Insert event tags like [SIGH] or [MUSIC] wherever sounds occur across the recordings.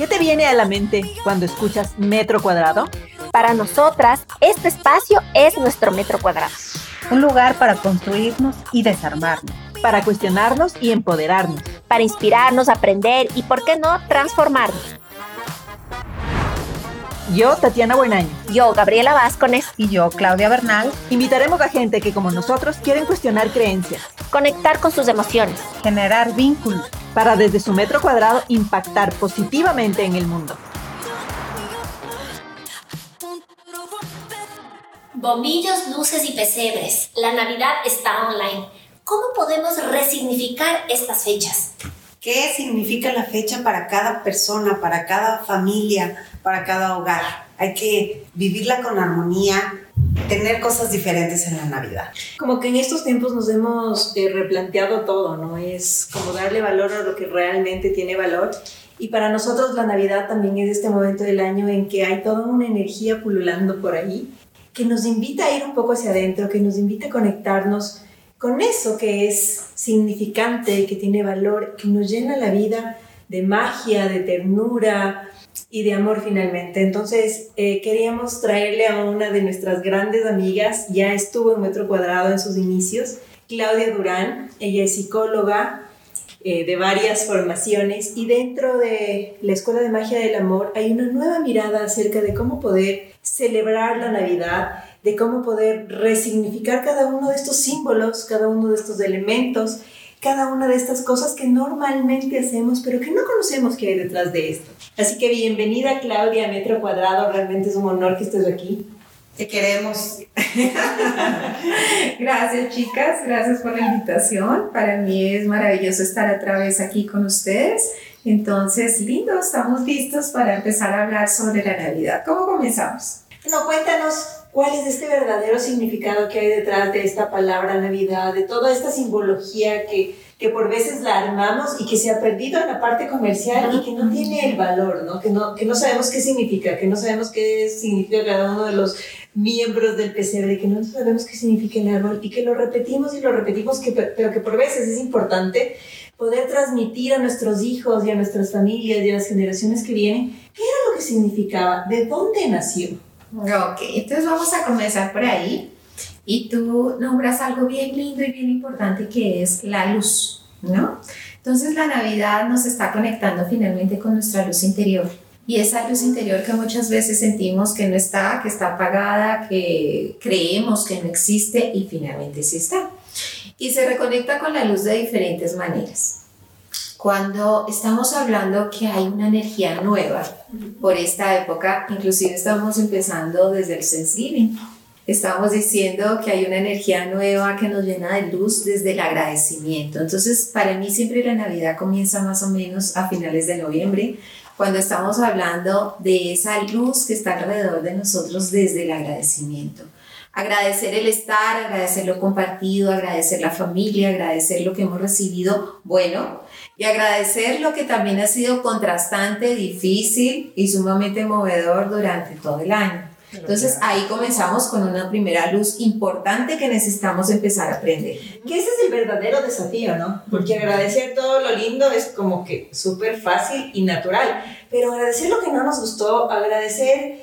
¿Qué te viene a la mente cuando escuchas metro cuadrado? Para nosotras, este espacio es nuestro metro cuadrado. Un lugar para construirnos y desarmarnos. Para cuestionarnos y empoderarnos. Para inspirarnos, aprender y, ¿por qué no, transformarnos? Yo, Tatiana Buenaño. Yo, Gabriela Vázquez. Y yo, Claudia Bernal. Invitaremos a gente que, como nosotros, quieren cuestionar creencias. Conectar con sus emociones. Generar vínculos. Para desde su metro cuadrado impactar positivamente en el mundo. Bombillos, luces y pesebres. La Navidad está online. ¿Cómo podemos resignificar estas fechas? ¿Qué significa la fecha para cada persona, para cada familia, para cada hogar? Hay que vivirla con armonía, tener cosas diferentes en la Navidad. Como que en estos tiempos nos hemos eh, replanteado todo, ¿no? Es como darle valor a lo que realmente tiene valor. Y para nosotros la Navidad también es este momento del año en que hay toda una energía pululando por ahí, que nos invita a ir un poco hacia adentro, que nos invita a conectarnos con eso que es significante, que tiene valor, que nos llena la vida de magia, de ternura y de amor finalmente. Entonces eh, queríamos traerle a una de nuestras grandes amigas, ya estuvo en Metro Cuadrado en sus inicios, Claudia Durán, ella es psicóloga, eh, de varias formaciones y dentro de la Escuela de Magia del Amor hay una nueva mirada acerca de cómo poder celebrar la Navidad, de cómo poder resignificar cada uno de estos símbolos, cada uno de estos elementos, cada una de estas cosas que normalmente hacemos, pero que no conocemos qué hay detrás de esto. Así que bienvenida Claudia a Metro Cuadrado, realmente es un honor que estés aquí. Te queremos. [LAUGHS] gracias chicas, gracias por la invitación. Para mí es maravilloso estar otra vez aquí con ustedes. Entonces, lindo, estamos listos para empezar a hablar sobre la Navidad. ¿Cómo comenzamos? No, cuéntanos cuál es este verdadero significado que hay detrás de esta palabra Navidad, de toda esta simbología que, que por veces la armamos y que se ha perdido en la parte comercial y que no tiene el valor, ¿no? Que, no, que no sabemos qué significa, que no sabemos qué significa cada uno de los miembros del pesebre, que no sabemos qué significa el árbol y que lo repetimos y lo repetimos, que, pero que por veces es importante poder transmitir a nuestros hijos y a nuestras familias y a las generaciones que vienen qué era lo que significaba, de dónde nació. Ok, entonces vamos a comenzar por ahí. Y tú nombras algo bien lindo y bien importante que es la luz, ¿no? Entonces la Navidad nos está conectando finalmente con nuestra luz interior. Y esa luz interior que muchas veces sentimos que no está, que está apagada, que creemos que no existe y finalmente sí está. Y se reconecta con la luz de diferentes maneras cuando estamos hablando que hay una energía nueva por esta época, inclusive estamos empezando desde el Thanksgiving. Estamos diciendo que hay una energía nueva que nos llena de luz desde el agradecimiento. Entonces, para mí siempre la Navidad comienza más o menos a finales de noviembre, cuando estamos hablando de esa luz que está alrededor de nosotros desde el agradecimiento. Agradecer el estar, agradecer lo compartido, agradecer la familia, agradecer lo que hemos recibido bueno y agradecer lo que también ha sido contrastante, difícil y sumamente movedor durante todo el año. Entonces ahí comenzamos con una primera luz importante que necesitamos empezar a aprender. Que ese es el verdadero desafío, ¿no? Porque agradecer todo lo lindo es como que súper fácil y natural, pero agradecer lo que no nos gustó, agradecer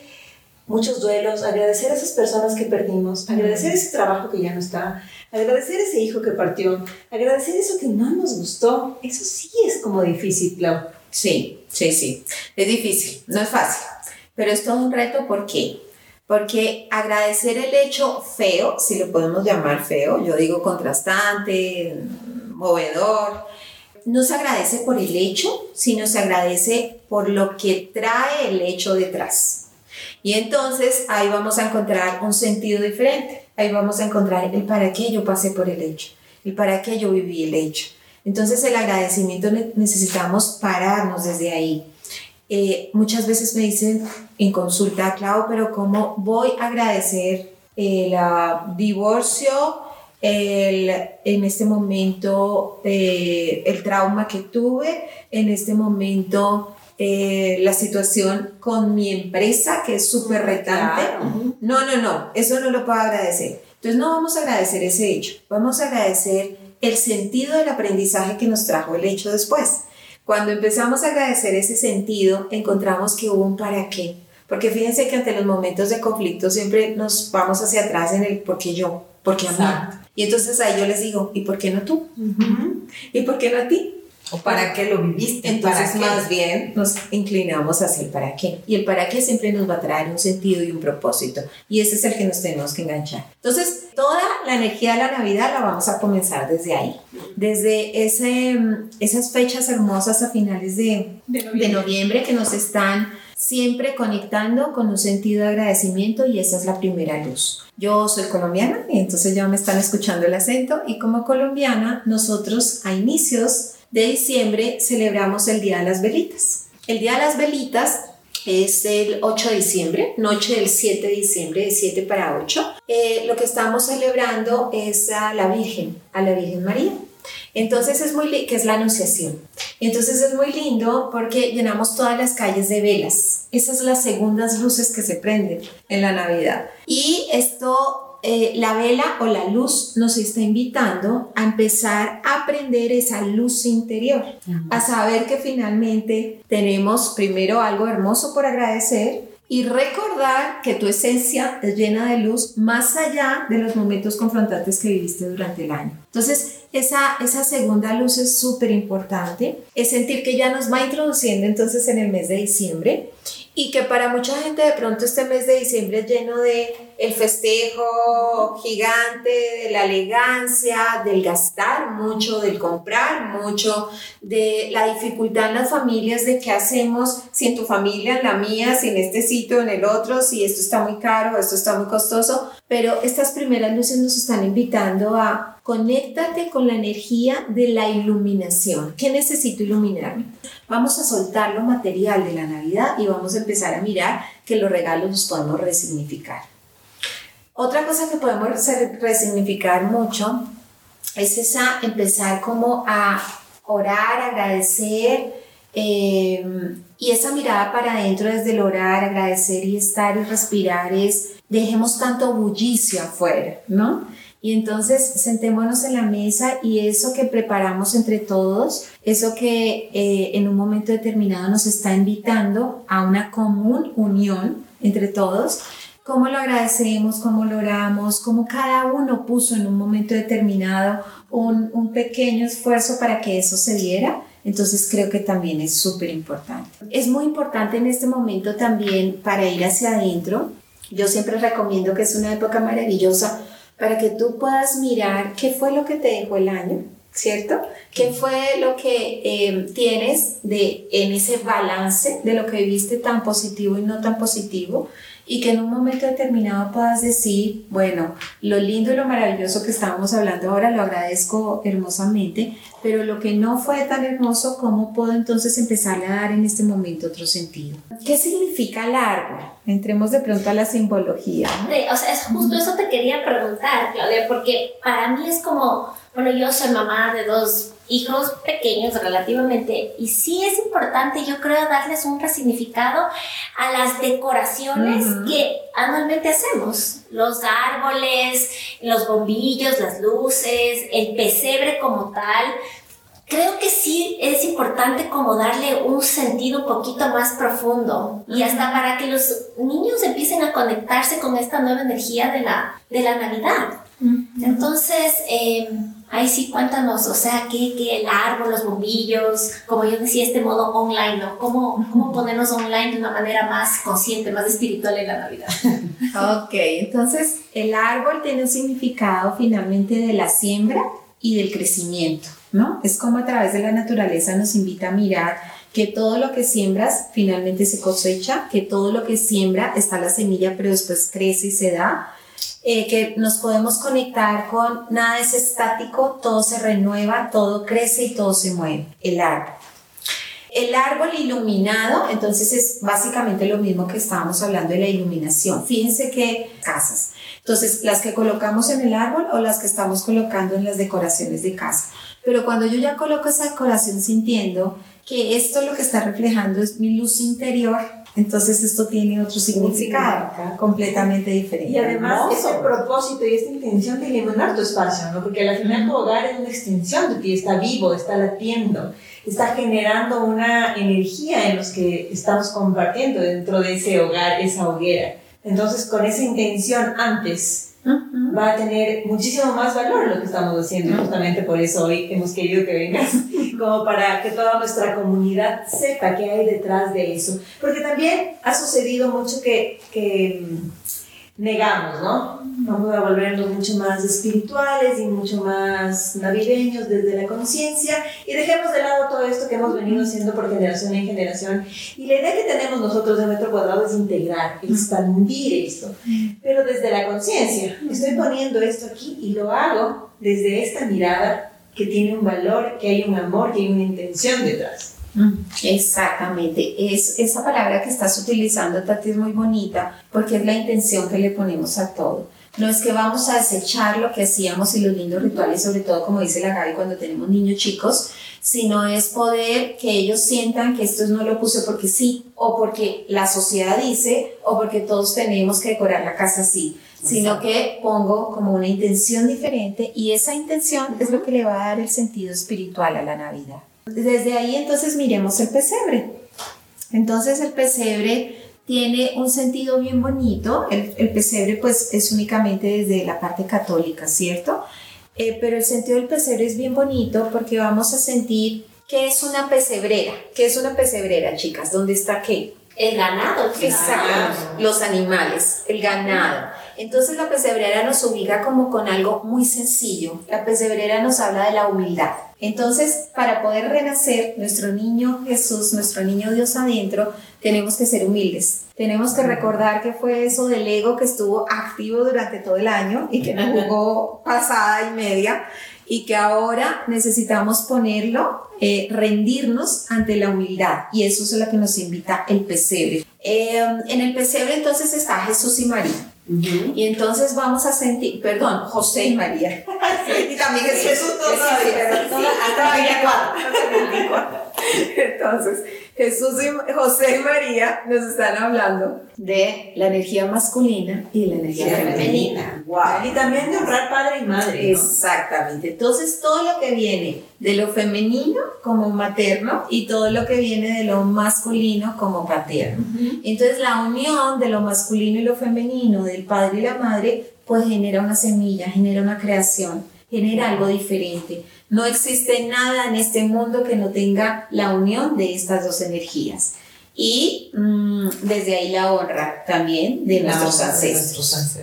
muchos duelos, agradecer a esas personas que perdimos, agradecer ese trabajo que ya no está, agradecer ese hijo que partió, agradecer eso que no nos gustó, eso sí es como difícil, Clau. Sí, sí, sí, es difícil, no es fácil, pero es todo un reto, ¿por qué? Porque agradecer el hecho feo, si lo podemos llamar feo, yo digo contrastante, movedor, no se agradece por el hecho, sino se agradece por lo que trae el hecho detrás. Y entonces ahí vamos a encontrar un sentido diferente. Ahí vamos a encontrar el para qué yo pasé por el hecho, el para qué yo viví el hecho. Entonces el agradecimiento necesitamos pararnos desde ahí. Eh, muchas veces me dicen en consulta, Clau, pero ¿cómo voy a agradecer el uh, divorcio, el, en este momento eh, el trauma que tuve, en este momento eh, la situación con mi empresa, que es súper retante. No, no, no, eso no lo puedo agradecer. Entonces no vamos a agradecer ese hecho, vamos a agradecer el sentido del aprendizaje que nos trajo el hecho después. Cuando empezamos a agradecer ese sentido, encontramos que hubo un para qué. Porque fíjense que ante los momentos de conflicto siempre nos vamos hacia atrás en el por qué yo, por qué a mí. Y entonces ahí yo les digo, ¿y por qué no tú? ¿Y por qué no a ti? ¿O para qué lo viviste? Entonces, ¿Para más bien nos inclinamos hacia el para qué. Y el para qué siempre nos va a traer un sentido y un propósito. Y ese es el que nos tenemos que enganchar. Entonces, toda la energía de la Navidad la vamos a comenzar desde ahí. Desde ese, mm, esas fechas hermosas a finales de, de noviembre que nos están siempre conectando con un sentido de agradecimiento y esa es la primera luz. Yo soy colombiana y entonces ya me están escuchando el acento y como colombiana nosotros a inicios de diciembre celebramos el Día de las Velitas. El Día de las Velitas es el 8 de diciembre, noche del 7 de diciembre, de 7 para 8. Eh, lo que estamos celebrando es a la Virgen, a la Virgen María. Entonces es muy, que es la anunciación. Entonces es muy lindo porque llenamos todas las calles de velas. Esas son las segundas luces que se prenden en la Navidad. Y esto, eh, la vela o la luz nos está invitando a empezar a aprender esa luz interior, a saber que finalmente tenemos primero algo hermoso por agradecer y recordar que tu esencia es llena de luz más allá de los momentos confrontantes que viviste durante el año. Entonces, esa, esa segunda luz es súper importante, es sentir que ya nos va introduciendo entonces en el mes de diciembre y que para mucha gente de pronto este mes de diciembre es lleno de el festejo gigante, de la elegancia, del gastar mucho, del comprar mucho, de la dificultad en las familias de qué hacemos, si en tu familia, en la mía, si en este sitio, en el otro, si esto está muy caro, esto está muy costoso, pero estas primeras luces nos están invitando a conéctate con la energía de la iluminación. ¿Qué necesito iluminarme? Vamos a soltar lo material de la Navidad y vamos a empezar a mirar que los regalos los podemos resignificar. Otra cosa que podemos re- resignificar mucho es esa empezar como a orar, agradecer eh, y esa mirada para adentro desde el orar, agradecer y estar y respirar es dejemos tanto bullicio afuera, ¿no? Y entonces sentémonos en la mesa y eso que preparamos entre todos, eso que eh, en un momento determinado nos está invitando a una común unión entre todos, cómo lo agradecemos, cómo lo oramos, cómo cada uno puso en un momento determinado un, un pequeño esfuerzo para que eso se diera. Entonces creo que también es súper importante. Es muy importante en este momento también para ir hacia adentro. Yo siempre recomiendo que es una época maravillosa para que tú puedas mirar qué fue lo que te dejó el año, ¿cierto? ¿Qué fue lo que eh, tienes de, en ese balance de lo que viviste tan positivo y no tan positivo? Y que en un momento determinado puedas decir, bueno, lo lindo y lo maravilloso que estábamos hablando ahora lo agradezco hermosamente, pero lo que no fue tan hermoso, ¿cómo puedo entonces empezar a dar en este momento otro sentido? ¿Qué significa árbol? Entremos de pronto a la simbología. O sea, justo eso te quería preguntar, Claudia, porque para mí es como, bueno, yo soy mamá de dos hijos pequeños relativamente y sí es importante, yo creo, darles un resignificado a las decoraciones Ujú. que anualmente hacemos. Los árboles, los bombillos, las luces, el pesebre como tal. Creo que sí es importante como darle un sentido un poquito más profundo y hasta para que los niños empiecen a conectarse con esta nueva energía de la, de la Navidad. Entonces, eh, ahí sí cuéntanos, o sea, que, que el árbol, los bombillos, como yo decía, este modo online, ¿no? ¿Cómo, cómo ponernos online de una manera más consciente, más espiritual en la Navidad? [LAUGHS] Ok, entonces el árbol tiene un significado finalmente de la siembra y del crecimiento, ¿no? Es como a través de la naturaleza nos invita a mirar que todo lo que siembras finalmente se cosecha, que todo lo que siembra está la semilla, pero después crece y se da, eh, que nos podemos conectar con nada es estático, todo se renueva, todo crece y todo se mueve, el árbol. El árbol iluminado, entonces es básicamente lo mismo que estábamos hablando de la iluminación. Fíjense que casas. Entonces, las que colocamos en el árbol o las que estamos colocando en las decoraciones de casa. Pero cuando yo ya coloco esa decoración sintiendo que esto lo que está reflejando es mi luz interior, Entonces esto tiene otro significado completamente diferente. Y además Hermoso. ese propósito y esta intención de iluminar tu espacio, ¿no? Porque al final tu hogar es una extensión de ti, está vivo, está latiendo, está generando una energía en los que estamos compartiendo dentro de ese hogar, esa hoguera. Entonces con esa intención antes Va a tener muchísimo más valor lo que estamos haciendo. Justamente por eso hoy hemos querido que vengas, [LAUGHS] como para que toda nuestra comunidad sepa qué hay detrás de eso. Porque también ha sucedido mucho que, que mm, negamos, ¿no? Vamos a volvernos mucho más espirituales y mucho más navideños desde la conciencia y dejemos de lado todo esto que hemos venido haciendo por generación en generación. Y la idea que tenemos nosotros de Metro Cuadrado es integrar, expandir esto, pero desde la conciencia. Estoy poniendo esto aquí y lo hago desde esta mirada que tiene un valor, que hay un amor, que hay una intención detrás. Exactamente, es, esa palabra que estás utilizando, Tati, es muy bonita porque es la intención que le ponemos a todo. No es que vamos a desechar lo que hacíamos y los lindos rituales, sobre todo como dice la Gaby cuando tenemos niños chicos, sino es poder que ellos sientan que esto no lo puse porque sí, o porque la sociedad dice, o porque todos tenemos que decorar la casa así, sino que pongo como una intención diferente y esa intención es lo que le va a dar el sentido espiritual a la Navidad. Desde ahí entonces miremos el pesebre. Entonces el pesebre tiene un sentido bien bonito. El, el pesebre pues es únicamente desde la parte católica, ¿cierto? Eh, pero el sentido del pesebre es bien bonito porque vamos a sentir qué es una pesebrera. ¿Qué es una pesebrera, chicas? ¿Dónde está qué? El ganado. Exacto, los animales, el ganado. Entonces la pesebrera nos ubica como con algo muy sencillo. La pesebrera nos habla de la humildad. Entonces, para poder renacer nuestro niño Jesús, nuestro niño Dios adentro, tenemos que ser humildes. Tenemos que recordar que fue eso del ego que estuvo activo durante todo el año y que nos jugó pasada y media y que ahora necesitamos ponerlo, eh, rendirnos ante la humildad. Y eso es lo que nos invita el pesebre. Eh, en el pesebre entonces está Jesús y María. Y entonces vamos a sentir, perdón, José y María. [LAUGHS] y también es Jesús, no, [LAUGHS] Entonces, Jesús y José y María nos están hablando de la energía masculina y la energía femenina. Wow. Y también de honrar padre y madre. ¿no? Exactamente. Entonces, todo lo que viene de lo femenino como materno y todo lo que viene de lo masculino como paterno. Entonces, la unión de lo masculino y lo femenino, del padre y la madre, pues genera una semilla, genera una creación, genera algo diferente. No existe nada en este mundo que no tenga la unión de estas dos energías. Y mm, desde ahí la honra también de nuestros ancestros.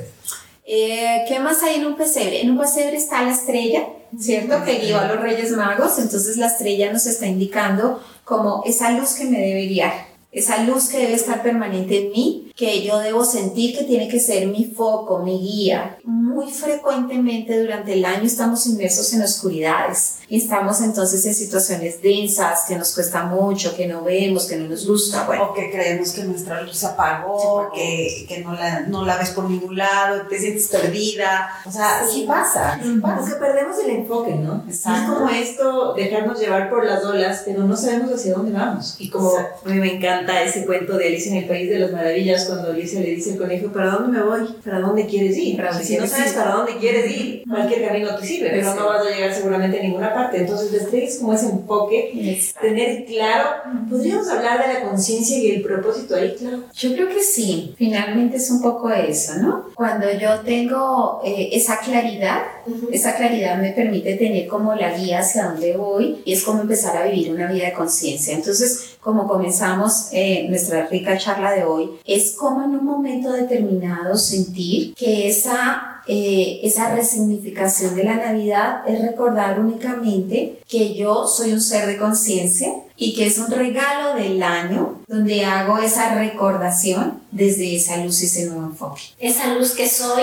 Eh, ¿Qué más hay en un pesebre? En un pesebre está la estrella, ¿cierto? Que guió a los Reyes Magos. Entonces la estrella nos está indicando como esa luz que me debe guiar, esa luz que debe estar permanente en mí, que yo debo sentir que tiene que ser mi foco, mi guía. Muy frecuentemente durante el año estamos inmersos en oscuridades y estamos entonces en situaciones densas que nos cuesta mucho, que no vemos, que no nos gusta. Bueno, O que creemos que nuestra luz se apagó, Se apagó. que, que no, la, no la ves por ningún lado, te sientes perdida. O sea, sí, Sí. pasa. sí pasa. Porque perdemos el enfoque, ¿no? Exacto. Es como esto, dejarnos llevar por las olas, pero no sabemos hacia dónde vamos. Y como Exacto. a mí me encanta ese cuento de Alicia en el País de las Maravillas, cuando Alicia le dice al conejo, ¿para dónde me voy? ¿Para dónde quieres ir? ¿Para si no sabes ir? para dónde quieres ir, cualquier camino te sirve, pero no vas a llegar seguramente a ninguna parte. Entonces, la estrella es como ese enfoque, tener claro, podríamos hablar de la conciencia y el propósito ahí, claro. Yo creo que sí, finalmente es un poco eso, ¿no? Cuando yo tengo eh, esa claridad, esa claridad me permite tener como la guía hacia dónde voy y es como empezar a vivir una vida de conciencia. Entonces, como comenzamos eh, nuestra rica charla de hoy, es como en un momento determinado sentir que esa, eh, esa resignificación de la Navidad es recordar únicamente que yo soy un ser de conciencia y que es un regalo del año donde hago esa recordación desde esa luz y ese nuevo enfoque. Esa luz que soy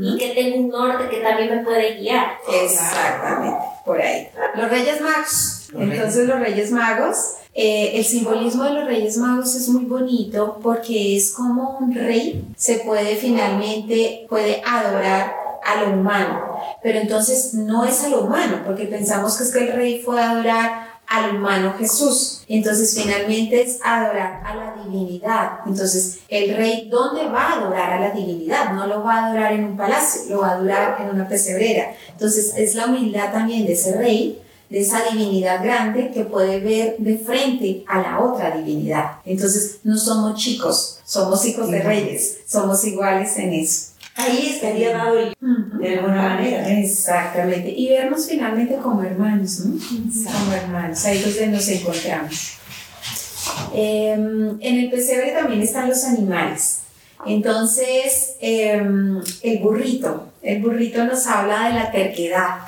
y que tengo un norte que también me puede guiar. Exactamente, por ahí. Los Reyes Magos. Entonces los Reyes Magos, eh, el simbolismo de los Reyes Magos es muy bonito porque es como un rey se puede finalmente, puede adorar a lo humano, pero entonces no es a lo humano, porque pensamos que es que el rey fue a adorar al humano Jesús. Entonces finalmente es adorar a la divinidad. Entonces el rey, ¿dónde va a adorar a la divinidad? No lo va a adorar en un palacio, lo va a adorar en una pesebrera. Entonces es la humildad también de ese rey de esa divinidad grande que puede ver de frente a la otra divinidad. Entonces no somos chicos, somos hijos de reyes, somos iguales en eso. Ahí estaría dado el de alguna manera. Exactamente. Y vernos finalmente como hermanos, ¿no? Como hermanos, ahí es donde nos encontramos. Em, en el pesebre también están los animales. Entonces, em, el burrito, el burrito nos habla de la terquedad.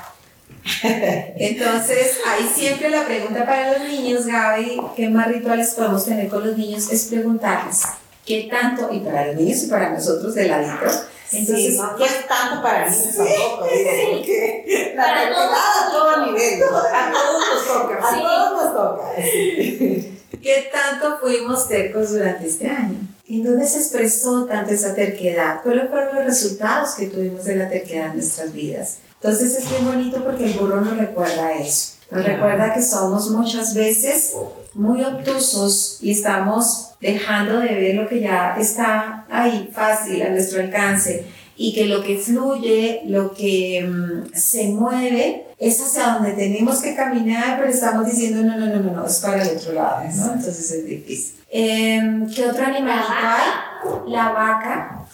[LAUGHS] Entonces, ahí siempre la pregunta para los niños, Gaby, ¿qué más rituales podemos tener con los niños? Es preguntarles, ¿qué tanto, y para los niños y para nosotros de ladito, entonces, no, es tanto para mí tampoco, porque [LAUGHS] la a todo nivel, a todos nos toca, a todos nos toca. [LAUGHS] ¿Qué tanto fuimos tercos durante este año? ¿En dónde se expresó tanto esa terquedad? ¿Cuáles fueron los resultados que tuvimos de la terquedad en nuestras vidas? Entonces es bien bonito porque el burro nos recuerda eso. Nos recuerda que somos muchas veces muy obtusos y estamos dejando de ver lo que ya está ahí fácil a nuestro alcance y que lo que fluye, lo que mm, se mueve es hacia donde tenemos que caminar, pero estamos diciendo no, no, no, no, no, es para el otro lado, ¿no? Entonces es difícil. Em, ¿Qué otro animalito hay? La vaca.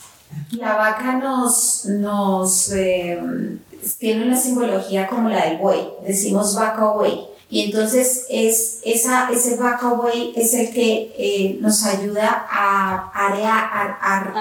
La vaca nos, nos em, tiene una simbología como la del buey, decimos vaca o buey. Y entonces es, esa, ese vaca o buey es el que eh, nos ayuda a arear, arar,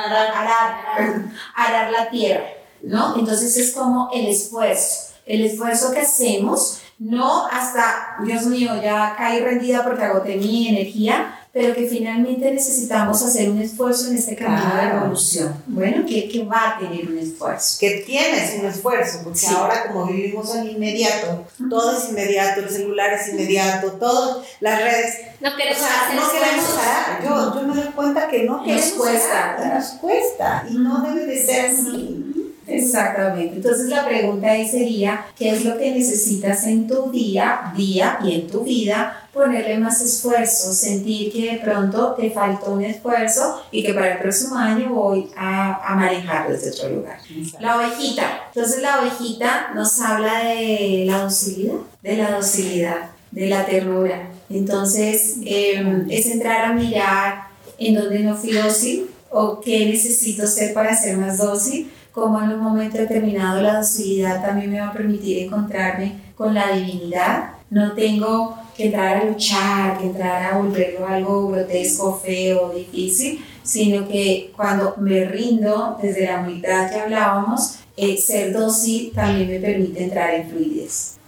arar la tierra, ¿no? Entonces es como el esfuerzo, el esfuerzo que hacemos, no hasta, Dios mío, ya caí rendida porque agoté mi energía, pero que finalmente necesitamos hacer un esfuerzo en este camino de evolución. Bueno, que, que, va a tener un esfuerzo. Que tienes un esfuerzo, porque ahora como vivimos al inmediato, todo es inmediato, el celular es inmediato, todas las redes. No queremos, no queremos parar. Yo, yo me doy cuenta que no queremos nos cuesta. Parar, nos cuesta y no debe de ser así. Exactamente. Entonces la pregunta ahí sería, ¿qué es lo que necesitas en tu día, día y en tu vida? Ponerle más esfuerzo, sentir que de pronto te faltó un esfuerzo y que para el próximo año voy a, a manejarlo desde otro lugar. La ovejita. Entonces la ovejita nos habla de la docilidad, de la docilidad, de la ternura. Entonces em, es entrar a mirar en dónde no fui dócil o qué necesito ser para ser más dócil como en un momento determinado la docilidad también me va a permitir encontrarme con la divinidad. No tengo que entrar a luchar, que entrar a volverlo algo grotesco, feo, difícil, sino que cuando me rindo desde la humildad que hablábamos, eh, ser dócil también me permite entrar en fluidez.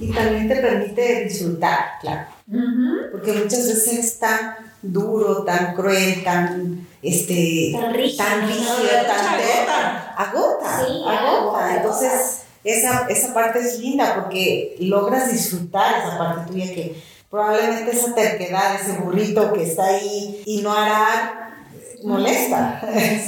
Y también te permite disfrutar, claro. Porque muchas veces es tan duro, tan cruel, tan este, tan rígido, tan, rígido, tan agota, agota. Entonces, esa, esa parte es linda porque logras disfrutar esa parte tuya que probablemente esa terquedad, ese burrito que está ahí y no hará molesta.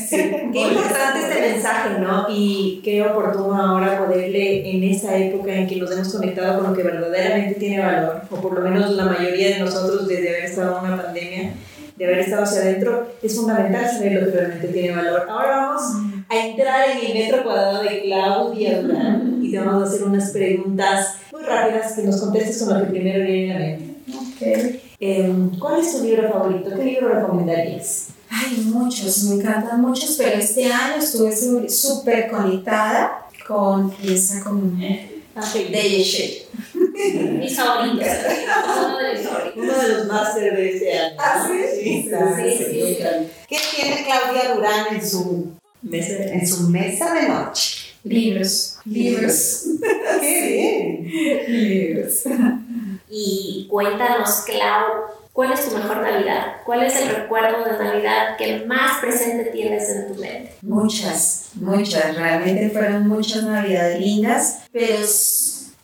Sí. [LAUGHS] Qué importante este mensaje, ¿no? Y qué oportuno ahora poderle, en esta época en que nos hemos conectado con lo que verdaderamente tiene valor, o por lo menos la mayoría de nosotros desde haber estado en una pandemia, de haber estado hacia adentro, es fundamental saber lo que realmente tiene valor. Ahora vamos a entrar en el metro cuadrado de Claudia Durán y te vamos a hacer unas preguntas muy rápidas que nos contestes con lo que primero viene a la mente. Okay. Eh, ¿Cuál es tu libro favorito? ¿Qué libro recomendarías? Hay muchos, me encantan muchos, pero este año estuve súper conectada con piensa con de Yeshe. [LAUGHS] Mis favoritos. [LAUGHS] Uno de los favoritos. Uno de los másteres de este año. ¿Ah, sí? Sí, sí, sí, ¿Qué tiene Claudia Durán en su mesa, en su mesa de noche? Libros. Libros. [LAUGHS] ¡Qué bien! Libros. Y cuéntanos, Clau, ¿Cuál es tu mejor Navidad? ¿Cuál es el recuerdo de Navidad que más presente tienes en tu mente? Muchas, muchas. Realmente fueron muchas Navidades lindas, pero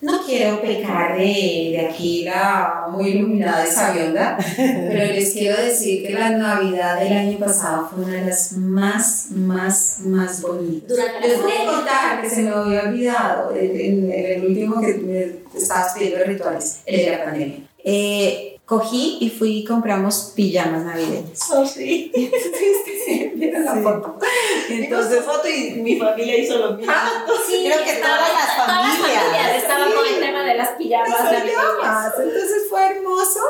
no quiero pecar de, de aquí la muy iluminada de sabionda, pero les quiero decir que la Navidad del año pasado fue una de las más, más, más bonitas. Durante les voy a contar que se me había olvidado en, en el último que me estabas pidiendo rituales, el de la pandemia eh, cogí y fui y compramos pijamas navideñas. Oh, sí. [LAUGHS] sí, vieron la foto. Entonces, foto y mi familia hizo lo mismo. [LAUGHS] Sí, Creo que todas las todas las familias. familias estaban con el tema de las pijamas navideñas. pijamas. Entonces fue hermoso.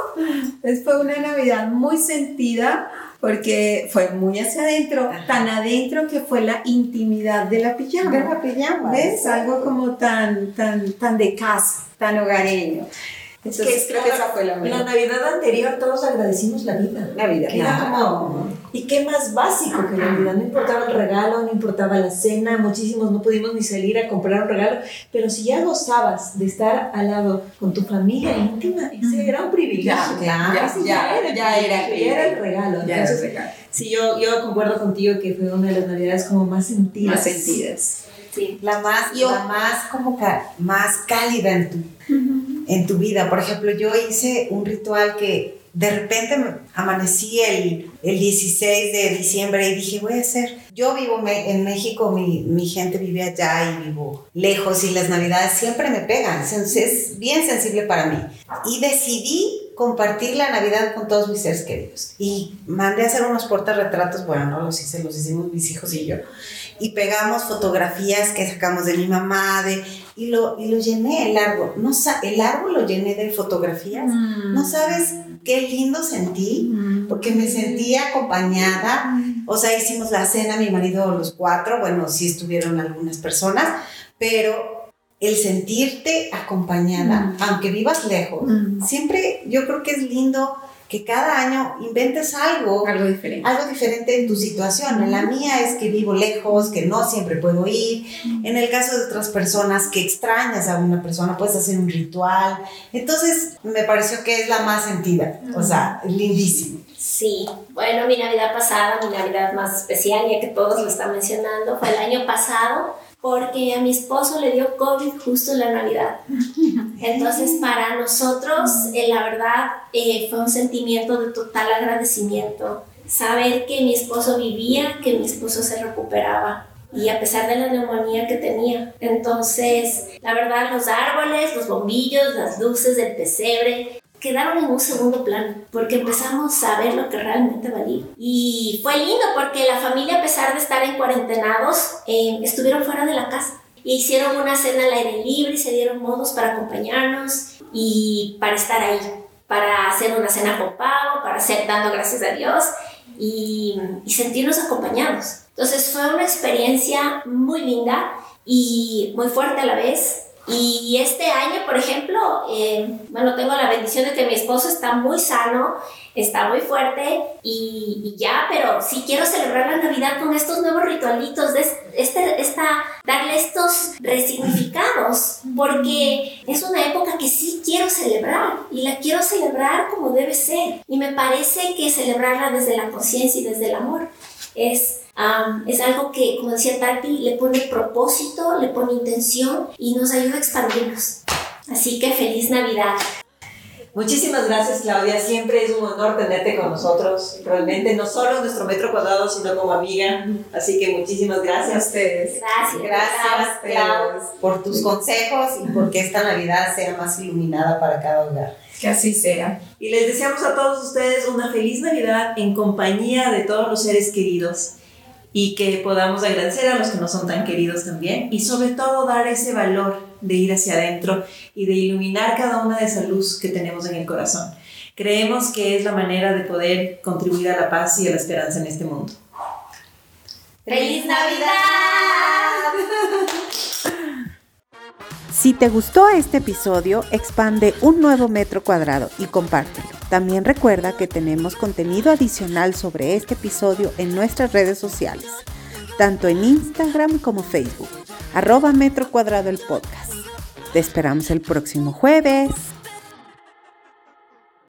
Fue una Navidad muy sentida porque fue muy hacia adentro, tan adentro que fue la intimidad de la pijama. De la pijama. ¿Ves? Algo como tan, tan, tan de casa, tan hogareño. Entonces creo que esa fue la La mejor. Navidad anterior todos agradecimos la vida. Navidad. Que Era como, ¿y qué más básico que la Navidad? No importaba el regalo, no importaba la cena, muchísimos no pudimos ni salir a comprar un regalo, pero si ya gozabas de estar al lado con tu familia íntima, ese era un privilegio. Ya, claro. Ya, el ya era ya era el regalo. Ya Entonces, es regalo. sí, yo, yo concuerdo contigo que fue una de las Navidades como más sentidas. Más sentidas. Sí. La más, Yo- la más como ca- más cálida en tu, en tu vida. Por ejemplo, yo hice un ritual que de repente amanecí el, el 16 de diciembre y dije, voy a hacer. Yo vivo me- en México, mi, mi gente vive allá y vivo lejos y las navidades siempre me pegan. Entonces es bien sensible para mí. Y decidí compartir la Navidad con todos mis seres queridos. Y mandé a hacer unos portarretratos, bueno, no los hice, los hicimos mis hijos y yo. Y pegamos fotografías que sacamos de mi mamá, de, y, lo, y lo llené el árbol. No, el árbol lo llené de fotografías. No sabes qué lindo sentí, porque me sentía acompañada. O sea, hicimos la cena, mi marido los cuatro, bueno, sí estuvieron algunas personas, pero el sentirte acompañada, aunque vivas lejos, siempre yo creo que es lindo que cada año inventes algo Algo diferente. algo diferente en tu situación. En la mía es que vivo lejos, que no siempre puedo ir. En el caso de otras personas que extrañas a una persona, puedes hacer un ritual. Entonces, me pareció que es la más sentida. O sea, lindísimo. Sí, bueno, mi Navidad pasada, mi Navidad más especial, ya que todos lo están mencionando, fue el año pasado porque a mi esposo le dio COVID justo en la Navidad. [LAUGHS] Entonces, para nosotros, eh, la verdad, eh, fue un sentimiento de total agradecimiento. Saber que mi esposo vivía, que mi esposo se recuperaba. Y a pesar de la neumonía que tenía. Entonces, la verdad, los árboles, los bombillos, las luces del pesebre, quedaron en un segundo plano porque empezamos a ver lo que realmente valía. Y fue lindo porque la familia, a pesar de estar en cuarentenados, eh, estuvieron fuera de la casa. Y hicieron una cena al aire libre y se dieron modos para acompañarnos y para estar ahí, para hacer una cena con pavo, para hacer dando gracias a Dios y, y sentirnos acompañados. Entonces fue una experiencia muy linda y muy fuerte a la vez. Y este año, por ejemplo, eh, bueno, tengo la bendición de que mi esposo está muy sano, está muy fuerte y, ya, pero sí quiero celebrar la Navidad con estos nuevos ritualitos, de este, esta, darle estos resignificados, porque es una época que sí quiero celebrar y la quiero celebrar como debe ser. Y me parece que celebrarla desde la conciencia y desde el amor es Um, es algo que, como decía Tati, le pone propósito, le pone intención y nos ayuda a expandirnos. Así que feliz Navidad. Muchísimas gracias, Claudia. Siempre es un honor tenerte con nosotros, realmente, no solo en nuestro metro cuadrado, sino como amiga. Así que muchísimas A gracias. ustedes. Gracias. Gracias, Clau, por tus consejos y porque esta Navidad sea más iluminada para cada hogar. Que así sea. Y les deseamos a todos ustedes una feliz Navidad en compañía de todos los seres queridos y que podamos agradecer a los que no son tan queridos también y sobre todo dar ese valor de ir hacia adentro y de iluminar cada una de esa luz que tenemos en el corazón. Creemos que es la manera de poder contribuir a la paz y a la esperanza en este mundo. ¡Feliz Navidad! Si te gustó este episodio, expande un nuevo metro cuadrado y compártelo. También recuerda que tenemos contenido adicional sobre este episodio en nuestras redes sociales, tanto en Instagram como Facebook, arroba metro cuadrado el podcast. Te esperamos el próximo jueves.